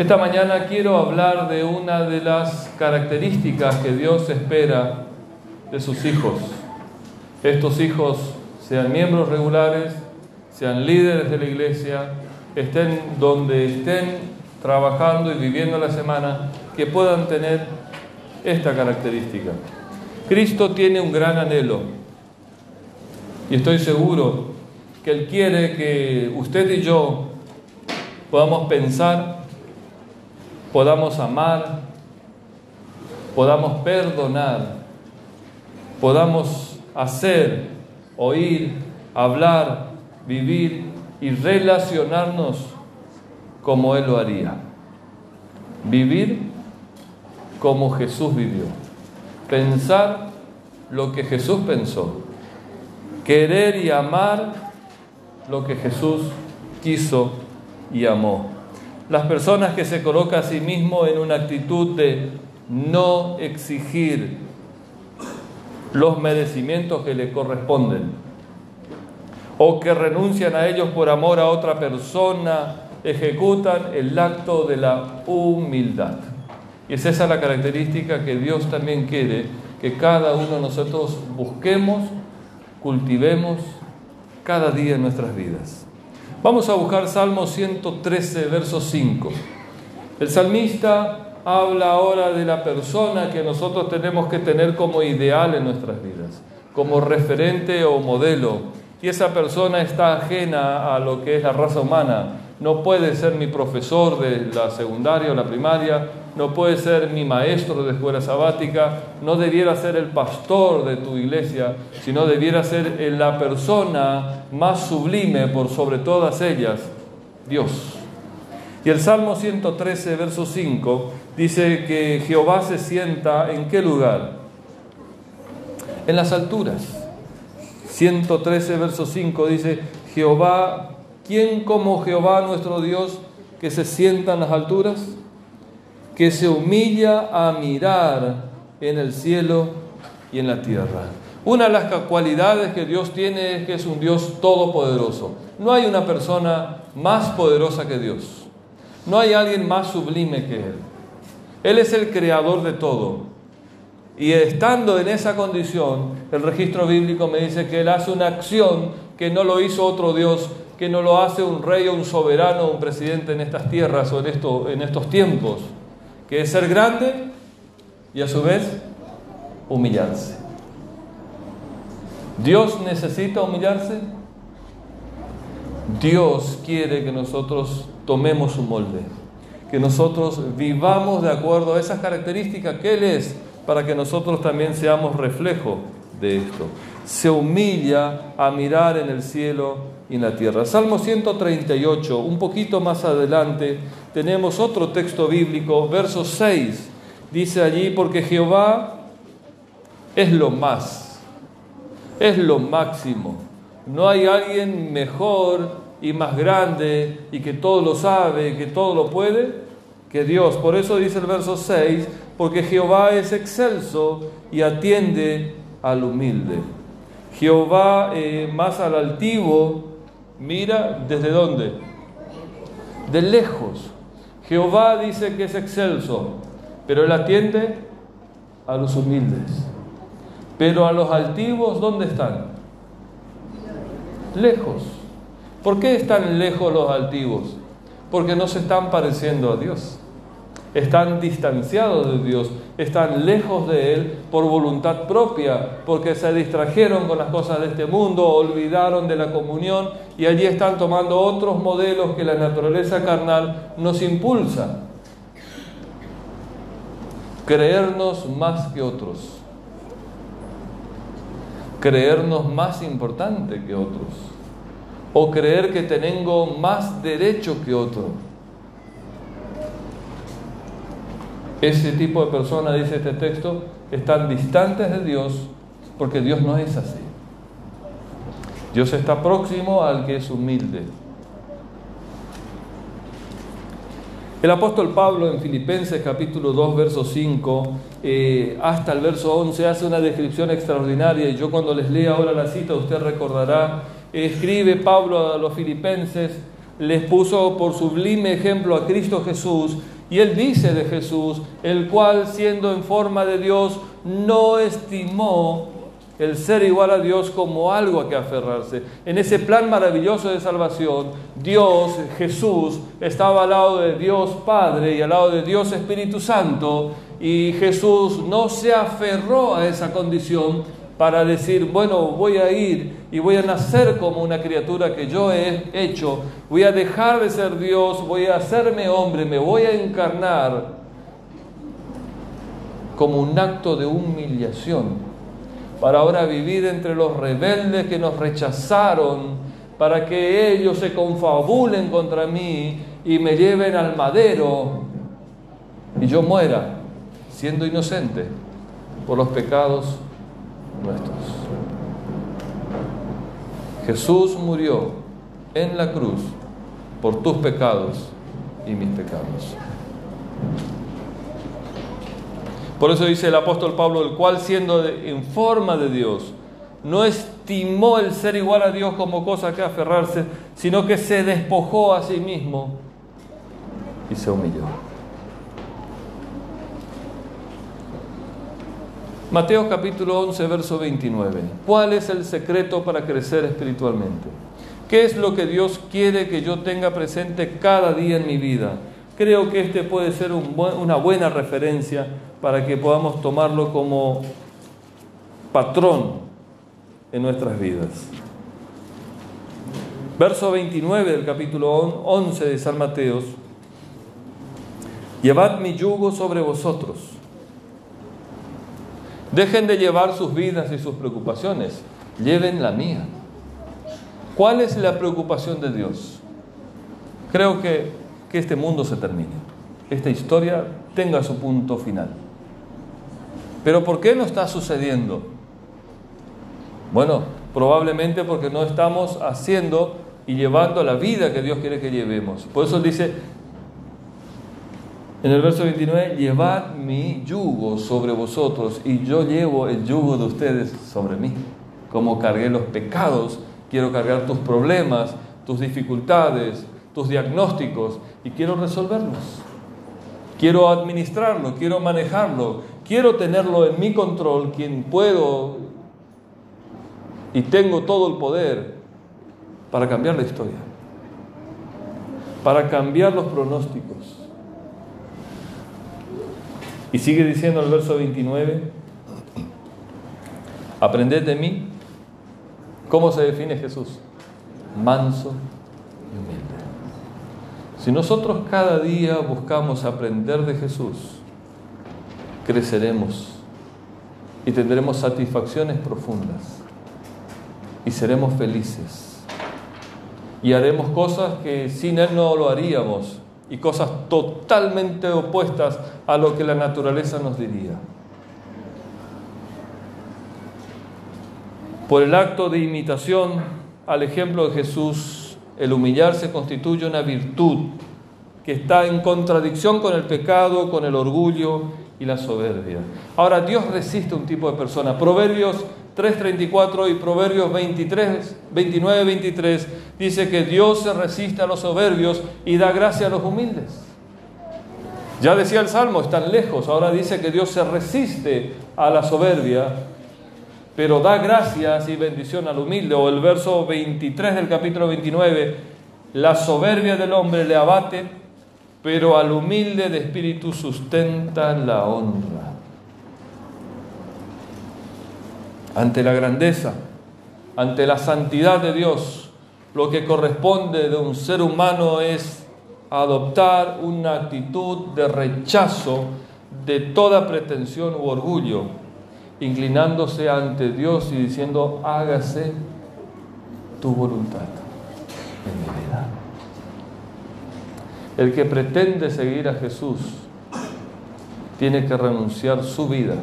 Esta mañana quiero hablar de una de las características que Dios espera de sus hijos. Estos hijos sean miembros regulares, sean líderes de la iglesia, estén donde estén trabajando y viviendo la semana, que puedan tener esta característica. Cristo tiene un gran anhelo y estoy seguro que Él quiere que usted y yo podamos pensar, podamos amar, podamos perdonar, podamos hacer, oír, hablar, vivir y relacionarnos como Él lo haría. Vivir como Jesús vivió. Pensar lo que Jesús pensó. Querer y amar lo que Jesús quiso y amó. Las personas que se colocan a sí mismo en una actitud de no exigir los merecimientos que le corresponden o que renuncian a ellos por amor a otra persona, ejecutan el acto de la humildad. Y es esa la característica que Dios también quiere que cada uno de nosotros busquemos, cultivemos cada día en nuestras vidas. Vamos a buscar Salmo 113, verso 5. El salmista habla ahora de la persona que nosotros tenemos que tener como ideal en nuestras vidas, como referente o modelo. Y esa persona está ajena a lo que es la raza humana. No puede ser mi profesor de la secundaria o la primaria, no puede ser mi maestro de escuela sabática, no debiera ser el pastor de tu iglesia, sino debiera ser la persona más sublime por sobre todas ellas, Dios. Y el Salmo 113, verso 5, dice que Jehová se sienta en qué lugar? En las alturas. 113, verso 5 dice, Jehová, ¿quién como Jehová nuestro Dios que se sienta en las alturas? Que se humilla a mirar en el cielo y en la tierra. Una de las cualidades que Dios tiene es que es un Dios todopoderoso. No hay una persona más poderosa que Dios. No hay alguien más sublime que Él. Él es el creador de todo. Y estando en esa condición, el registro bíblico me dice que Él hace una acción que no lo hizo otro Dios, que no lo hace un rey o un soberano o un presidente en estas tierras o en, en estos tiempos que es ser grande y a su vez humillarse. ¿Dios necesita humillarse? Dios quiere que nosotros tomemos su molde, que nosotros vivamos de acuerdo a esas características que Él es, para que nosotros también seamos reflejo de esto. Se humilla a mirar en el cielo y en la tierra. Salmo 138, un poquito más adelante, tenemos otro texto bíblico, verso 6. Dice allí, porque Jehová es lo más, es lo máximo. No hay alguien mejor y más grande y que todo lo sabe, que todo lo puede, que Dios. Por eso dice el verso 6, porque Jehová es excelso y atiende al humilde. Jehová eh, más al altivo mira desde dónde? De lejos. Jehová dice que es excelso, pero él atiende a los humildes. Pero a los altivos, ¿dónde están? Lejos. ¿Por qué están lejos los altivos? Porque no se están pareciendo a Dios están distanciados de Dios, están lejos de Él por voluntad propia, porque se distrajeron con las cosas de este mundo, olvidaron de la comunión y allí están tomando otros modelos que la naturaleza carnal nos impulsa. Creernos más que otros, creernos más importante que otros, o creer que tengo más derecho que otros Ese tipo de personas, dice este texto, están distantes de Dios porque Dios no es así. Dios está próximo al que es humilde. El apóstol Pablo en Filipenses capítulo 2, verso 5, eh, hasta el verso 11, hace una descripción extraordinaria y yo cuando les lea ahora la cita, usted recordará, escribe Pablo a los filipenses, les puso por sublime ejemplo a Cristo Jesús, y él dice de Jesús, el cual siendo en forma de Dios, no estimó el ser igual a Dios como algo a que aferrarse. En ese plan maravilloso de salvación, Dios, Jesús, estaba al lado de Dios Padre y al lado de Dios Espíritu Santo, y Jesús no se aferró a esa condición para decir, bueno, voy a ir y voy a nacer como una criatura que yo he hecho, voy a dejar de ser Dios, voy a hacerme hombre, me voy a encarnar como un acto de humillación para ahora vivir entre los rebeldes que nos rechazaron, para que ellos se confabulen contra mí y me lleven al madero y yo muera siendo inocente por los pecados nuestros. Jesús murió en la cruz por tus pecados y mis pecados. Por eso dice el apóstol Pablo, el cual siendo en forma de Dios, no estimó el ser igual a Dios como cosa que aferrarse, sino que se despojó a sí mismo y se humilló. Mateo capítulo 11, verso 29. ¿Cuál es el secreto para crecer espiritualmente? ¿Qué es lo que Dios quiere que yo tenga presente cada día en mi vida? Creo que este puede ser una buena referencia para que podamos tomarlo como patrón en nuestras vidas. Verso 29 del capítulo 11 de San Mateos. Llevad mi yugo sobre vosotros Dejen de llevar sus vidas y sus preocupaciones, lleven la mía. ¿Cuál es la preocupación de Dios? Creo que, que este mundo se termine, esta historia tenga su punto final. Pero ¿por qué no está sucediendo? Bueno, probablemente porque no estamos haciendo y llevando la vida que Dios quiere que llevemos. Por eso dice, en el verso 29, llevad mi yugo sobre vosotros y yo llevo el yugo de ustedes sobre mí. Como cargué los pecados, quiero cargar tus problemas, tus dificultades, tus diagnósticos y quiero resolverlos. Quiero administrarlo, quiero manejarlo, quiero tenerlo en mi control, quien puedo y tengo todo el poder para cambiar la historia, para cambiar los pronósticos y sigue diciendo el verso 29, aprended de mí. ¿Cómo se define Jesús? Manso y humilde. Si nosotros cada día buscamos aprender de Jesús, creceremos y tendremos satisfacciones profundas y seremos felices y haremos cosas que sin Él no lo haríamos y cosas totalmente opuestas a lo que la naturaleza nos diría. Por el acto de imitación al ejemplo de Jesús, el humillarse constituye una virtud que está en contradicción con el pecado, con el orgullo y la soberbia. Ahora, Dios resiste un tipo de persona. Proverbios 3.34 y Proverbios 23, 29, 23 dice que Dios se resiste a los soberbios y da gracia a los humildes. Ya decía el Salmo, están lejos, ahora dice que Dios se resiste a la soberbia, pero da gracias y bendición al humilde. O el verso 23 del capítulo 29, la soberbia del hombre le abate, pero al humilde de espíritu sustenta la honra. ante la grandeza, ante la santidad de Dios, lo que corresponde de un ser humano es adoptar una actitud de rechazo de toda pretensión u orgullo, inclinándose ante Dios y diciendo, hágase tu voluntad en mi vida. El que pretende seguir a Jesús tiene que renunciar su vida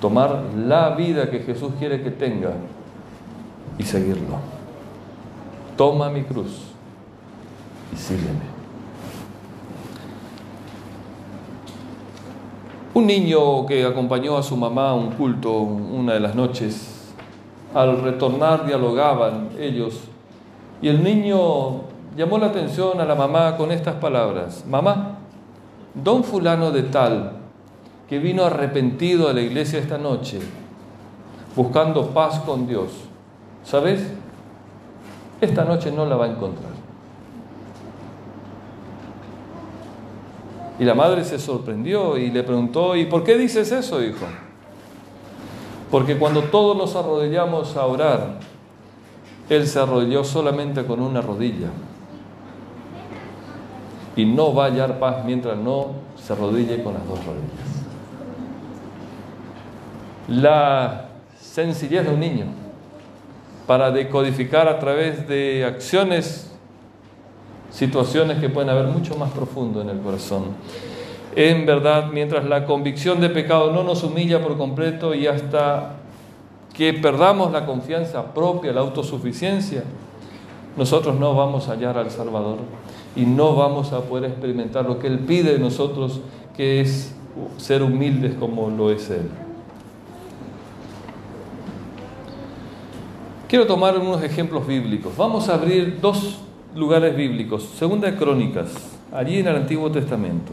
tomar la vida que Jesús quiere que tenga y seguirlo. Toma mi cruz y sígueme. Un niño que acompañó a su mamá a un culto una de las noches, al retornar dialogaban ellos y el niño llamó la atención a la mamá con estas palabras. Mamá, don fulano de tal, que vino arrepentido a la iglesia esta noche, buscando paz con Dios, ¿sabes? Esta noche no la va a encontrar. Y la madre se sorprendió y le preguntó, ¿y por qué dices eso, hijo? Porque cuando todos nos arrodillamos a orar, Él se arrodilló solamente con una rodilla. Y no va a hallar paz mientras no se arrodille con las dos rodillas. La sencillez de un niño para decodificar a través de acciones situaciones que pueden haber mucho más profundo en el corazón. En verdad, mientras la convicción de pecado no nos humilla por completo y hasta que perdamos la confianza propia, la autosuficiencia, nosotros no vamos a hallar al Salvador y no vamos a poder experimentar lo que Él pide de nosotros, que es ser humildes como lo es Él. Quiero tomar unos ejemplos bíblicos. Vamos a abrir dos lugares bíblicos. Segunda de Crónicas, allí en el Antiguo Testamento.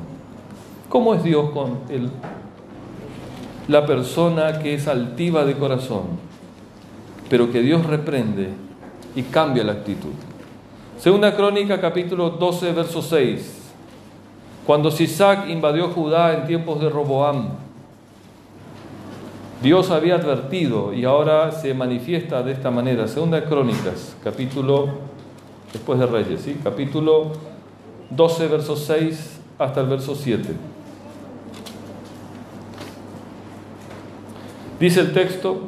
¿Cómo es Dios con el, la persona que es altiva de corazón, pero que Dios reprende y cambia la actitud? Segunda Crónica, capítulo 12, verso 6. Cuando Sisac invadió Judá en tiempos de Roboam, Dios había advertido y ahora se manifiesta de esta manera. Segunda Crónicas, capítulo después de Reyes, ¿sí? capítulo 12, verso 6 hasta el verso 7. Dice el texto,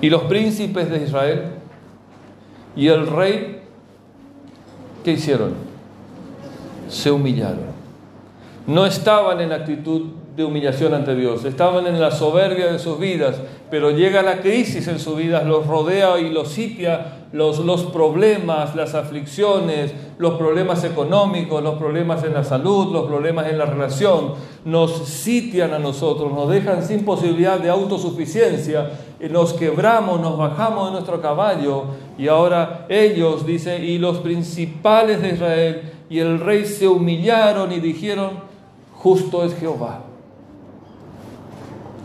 y los príncipes de Israel y el rey, ¿qué hicieron? Se humillaron. No estaban en actitud de humillación ante Dios, estaban en la soberbia de sus vidas, pero llega la crisis en sus vidas, los rodea y los sitia los, los problemas, las aflicciones, los problemas económicos, los problemas en la salud, los problemas en la relación, nos sitian a nosotros, nos dejan sin posibilidad de autosuficiencia, nos quebramos, nos bajamos de nuestro caballo y ahora ellos, dice, y los principales de Israel y el rey se humillaron y dijeron, justo es Jehová.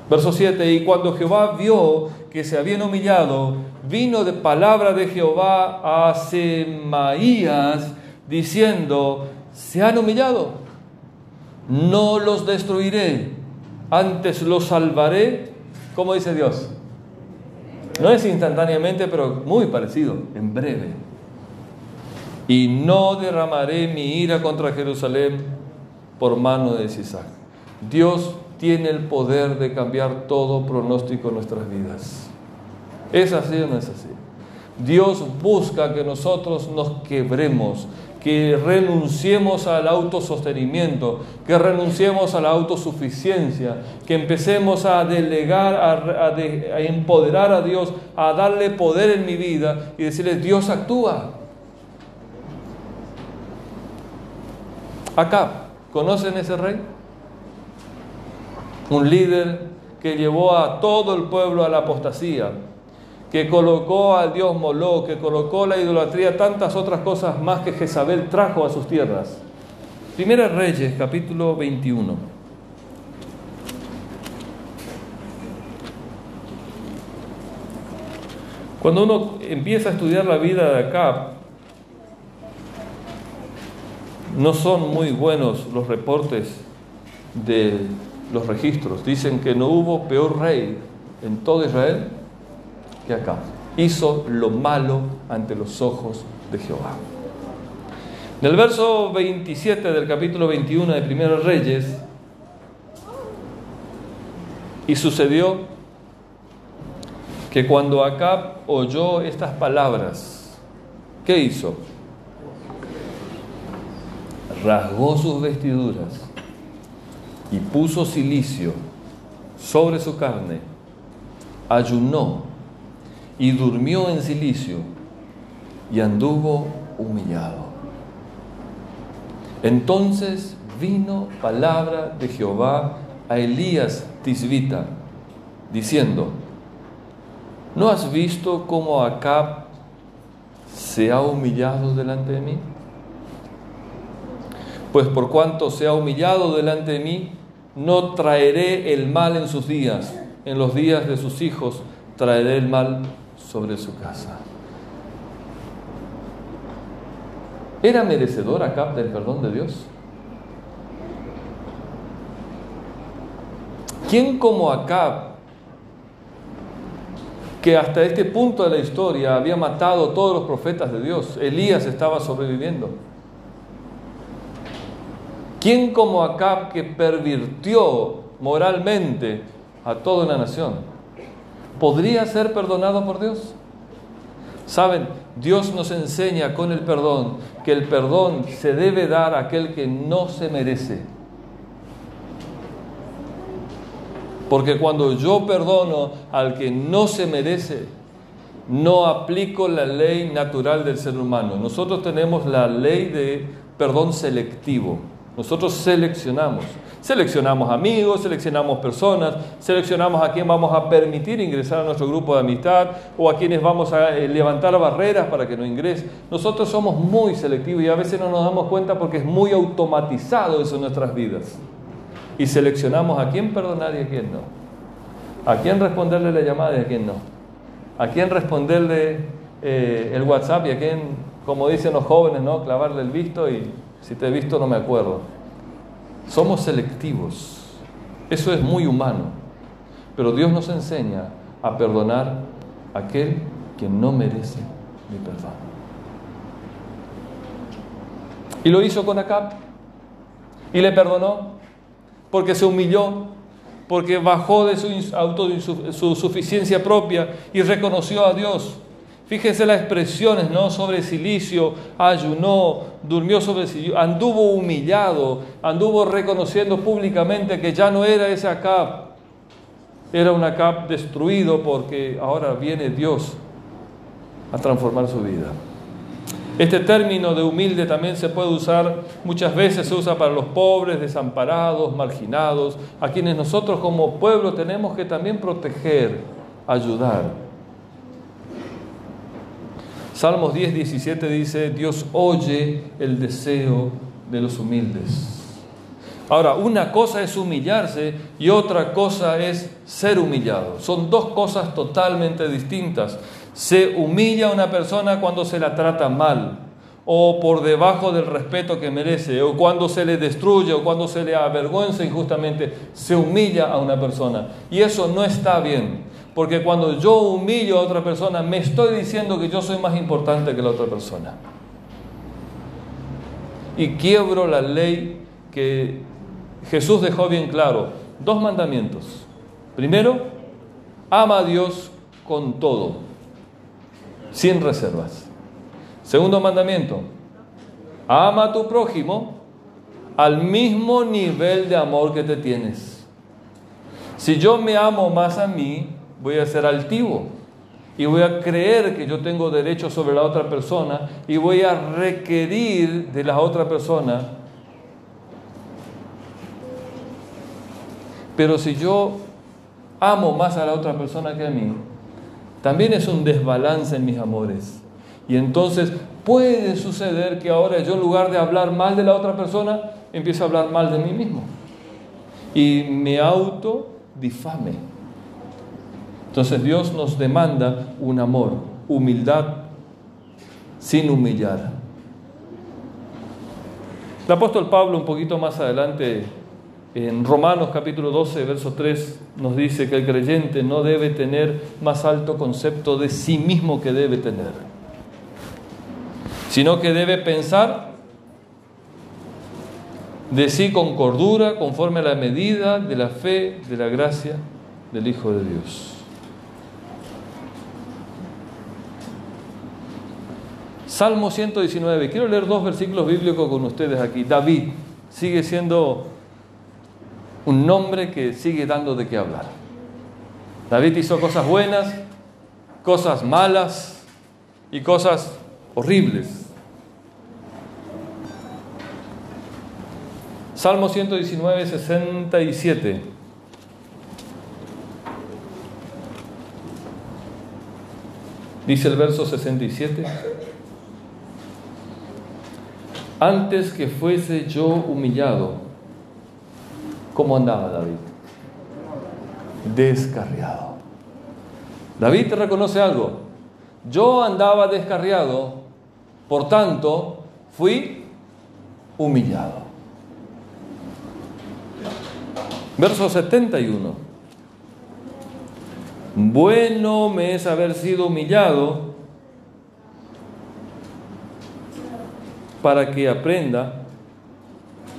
Verso 7, y cuando Jehová vio que se habían humillado, vino de palabra de Jehová a Semaías diciendo, se han humillado, no los destruiré, antes los salvaré, como dice Dios. No es instantáneamente, pero muy parecido, en breve. Y no derramaré mi ira contra Jerusalén por mano de Sisac. Dios tiene el poder de cambiar todo pronóstico en nuestras vidas. ¿Es así o no es así? Dios busca que nosotros nos quebremos, que renunciemos al autosostenimiento, que renunciemos a la autosuficiencia, que empecemos a delegar, a, empoderar a Dios, a darle poder en mi vida y decirle, Dios actúa. Acá, ¿conocen ese rey? Un líder que llevó a todo el pueblo a la apostasía, que colocó al dios Moló, que colocó la idolatría, tantas otras cosas más que Jezabel trajo a sus tierras. Primera Reyes, capítulo 21. Cuando uno empieza a estudiar la vida de acá, no son muy buenos los reportes de los registros. Dicen que no hubo peor rey en todo Israel que acá. Hizo lo malo ante los ojos de Jehová. En el verso 27 del capítulo 21 de Primeros Reyes, y sucedió que cuando Acab oyó estas palabras, ¿qué hizo? Rasgó sus vestiduras y puso silicio sobre su carne, ayunó y durmió en silicio y anduvo humillado. Entonces vino palabra de Jehová a Elías Tisbita, diciendo, ¿no has visto cómo Acab se ha humillado delante de mí? Pues por cuanto se ha humillado delante de mí, no traeré el mal en sus días, en los días de sus hijos traeré el mal sobre su casa. ¿Era merecedor Acab del perdón de Dios? ¿Quién como Acab, que hasta este punto de la historia había matado a todos los profetas de Dios, Elías estaba sobreviviendo? ¿Quién como Acab que pervirtió moralmente a toda una nación, podría ser perdonado por Dios? Saben, Dios nos enseña con el perdón que el perdón se debe dar a aquel que no se merece. Porque cuando yo perdono al que no se merece, no aplico la ley natural del ser humano. Nosotros tenemos la ley de perdón selectivo. Nosotros seleccionamos. Seleccionamos amigos, seleccionamos personas, seleccionamos a quién vamos a permitir ingresar a nuestro grupo de amistad o a quienes vamos a eh, levantar barreras para que no ingrese. Nosotros somos muy selectivos y a veces no nos damos cuenta porque es muy automatizado eso en nuestras vidas. Y seleccionamos a quién perdonar y a quién no. A quién responderle la llamada y a quién no. A quién responderle eh, el WhatsApp y a quién, como dicen los jóvenes, ¿no? clavarle el visto y si te he visto no me acuerdo. Somos selectivos. Eso es muy humano. Pero Dios nos enseña a perdonar a aquel que no merece mi perdón. Y lo hizo con Acab. Y le perdonó porque se humilló, porque bajó de su autosuficiencia propia y reconoció a Dios Fíjense las expresiones, ¿no? Sobre silicio, ayunó, durmió sobre silicio, anduvo humillado, anduvo reconociendo públicamente que ya no era ese Acab, era un Acab destruido porque ahora viene Dios a transformar su vida. Este término de humilde también se puede usar, muchas veces se usa para los pobres, desamparados, marginados, a quienes nosotros como pueblo tenemos que también proteger, ayudar. Salmos 10, 17 dice, Dios oye el deseo de los humildes. Ahora, una cosa es humillarse y otra cosa es ser humillado. Son dos cosas totalmente distintas. Se humilla a una persona cuando se la trata mal o por debajo del respeto que merece, o cuando se le destruye, o cuando se le avergüenza injustamente, se humilla a una persona. Y eso no está bien. Porque cuando yo humillo a otra persona, me estoy diciendo que yo soy más importante que la otra persona. Y quiebro la ley que Jesús dejó bien claro. Dos mandamientos. Primero, ama a Dios con todo, sin reservas. Segundo mandamiento, ama a tu prójimo al mismo nivel de amor que te tienes. Si yo me amo más a mí, voy a ser altivo y voy a creer que yo tengo derecho sobre la otra persona y voy a requerir de la otra persona. Pero si yo amo más a la otra persona que a mí, también es un desbalance en mis amores. Y entonces puede suceder que ahora yo en lugar de hablar mal de la otra persona, empiezo a hablar mal de mí mismo. Y me auto difame. Entonces Dios nos demanda un amor, humildad sin humillar. El apóstol Pablo un poquito más adelante, en Romanos capítulo 12, verso 3, nos dice que el creyente no debe tener más alto concepto de sí mismo que debe tener, sino que debe pensar de sí con cordura, conforme a la medida de la fe, de la gracia del Hijo de Dios. Salmo 119. Quiero leer dos versículos bíblicos con ustedes aquí. David sigue siendo un nombre que sigue dando de qué hablar. David hizo cosas buenas, cosas malas y cosas horribles. Salmo 119, 67. Dice el verso 67. Antes que fuese yo humillado. ¿Cómo andaba David? Descarriado. David reconoce algo. Yo andaba descarriado, por tanto, fui humillado. Verso 71. Bueno me es haber sido humillado para que aprenda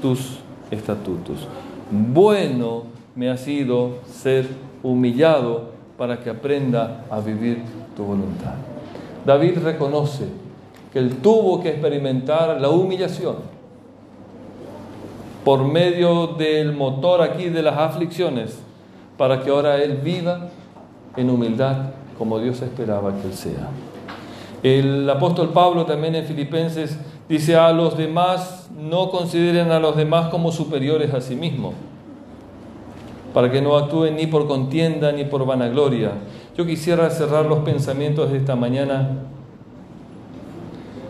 tus estatutos. Bueno me ha sido ser humillado para que aprenda a vivir tu voluntad. David reconoce que él tuvo que experimentar la humillación por medio del motor aquí de las aflicciones para que ahora él viva en humildad como Dios esperaba que él sea. El apóstol Pablo también en Filipenses dice a los demás no consideren a los demás como superiores a sí mismos, para que no actúen ni por contienda ni por vanagloria. Yo quisiera cerrar los pensamientos de esta mañana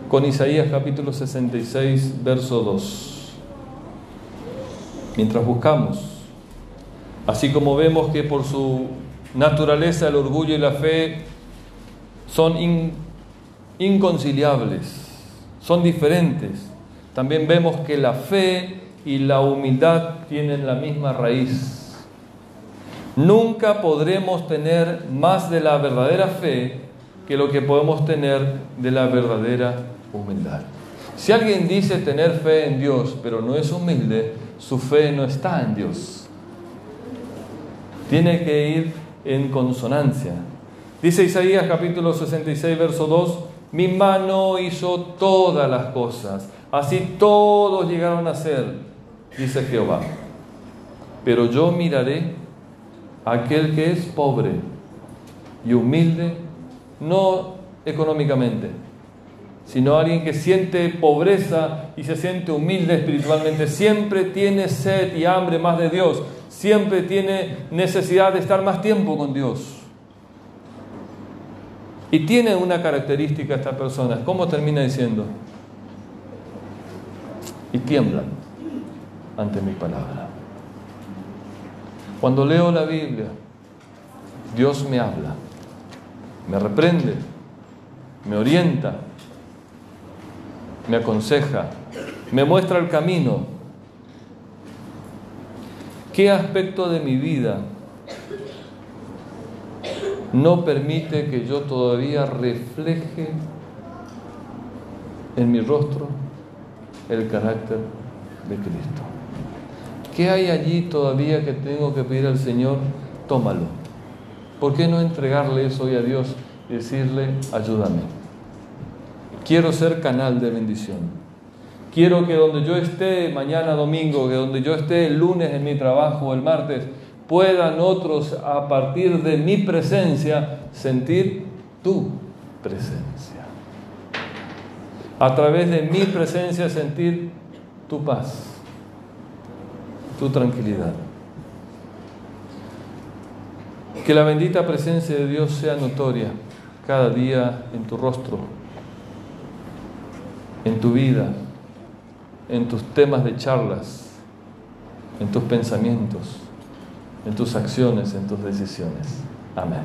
con Isaías capítulo 66, verso 2. Mientras buscamos, así como vemos que por su naturaleza el orgullo y la fe son inconciliables, son diferentes. También vemos que la fe y la humildad tienen la misma raíz. Nunca podremos tener más de la verdadera fe que lo que podemos tener de la verdadera humildad. Si alguien dice tener fe en Dios, pero no es humilde, su fe no está en Dios. Tiene que ir en consonancia. Dice Isaías capítulo 66, verso 2, mi mano hizo todas las cosas, así todos llegaron a ser, dice Jehová. Pero yo miraré a aquel que es pobre y humilde, no económicamente, sino alguien que siente pobreza y se siente humilde espiritualmente, siempre tiene sed y hambre más de Dios, siempre tiene necesidad de estar más tiempo con Dios. Y tiene una característica esta persona, ¿cómo termina diciendo? Y tiemblan ante mi palabra. Cuando leo la Biblia, Dios me habla, me reprende, me orienta, me aconseja, me muestra el camino. ¿Qué aspecto de mi vida no permite que yo todavía refleje en mi rostro el carácter de Cristo? ¿Qué hay allí todavía que tengo que pedir al Señor? Tómalo. ¿Por qué no entregarle eso hoy a Dios y decirle, ayúdame? Quiero ser canal de bendición. Quiero que donde yo esté mañana domingo, que donde yo esté el lunes en mi trabajo el martes, puedan otros a partir de mi presencia sentir tu presencia. A través de mi presencia sentir tu paz, tu tranquilidad. Que la bendita presencia de Dios sea notoria cada día en tu rostro en tu vida, en tus temas de charlas, en tus pensamientos, en tus acciones, en tus decisiones. Amén.